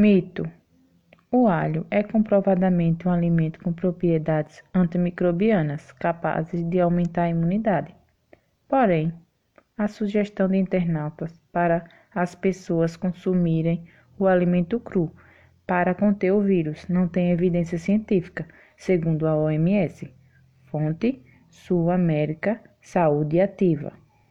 Mito: o alho é comprovadamente um alimento com propriedades antimicrobianas capazes de aumentar a imunidade. Porém, a sugestão de internautas para as pessoas consumirem o alimento cru para conter o vírus não tem evidência científica, segundo a OMS. Fonte: Sul América Saúde Ativa.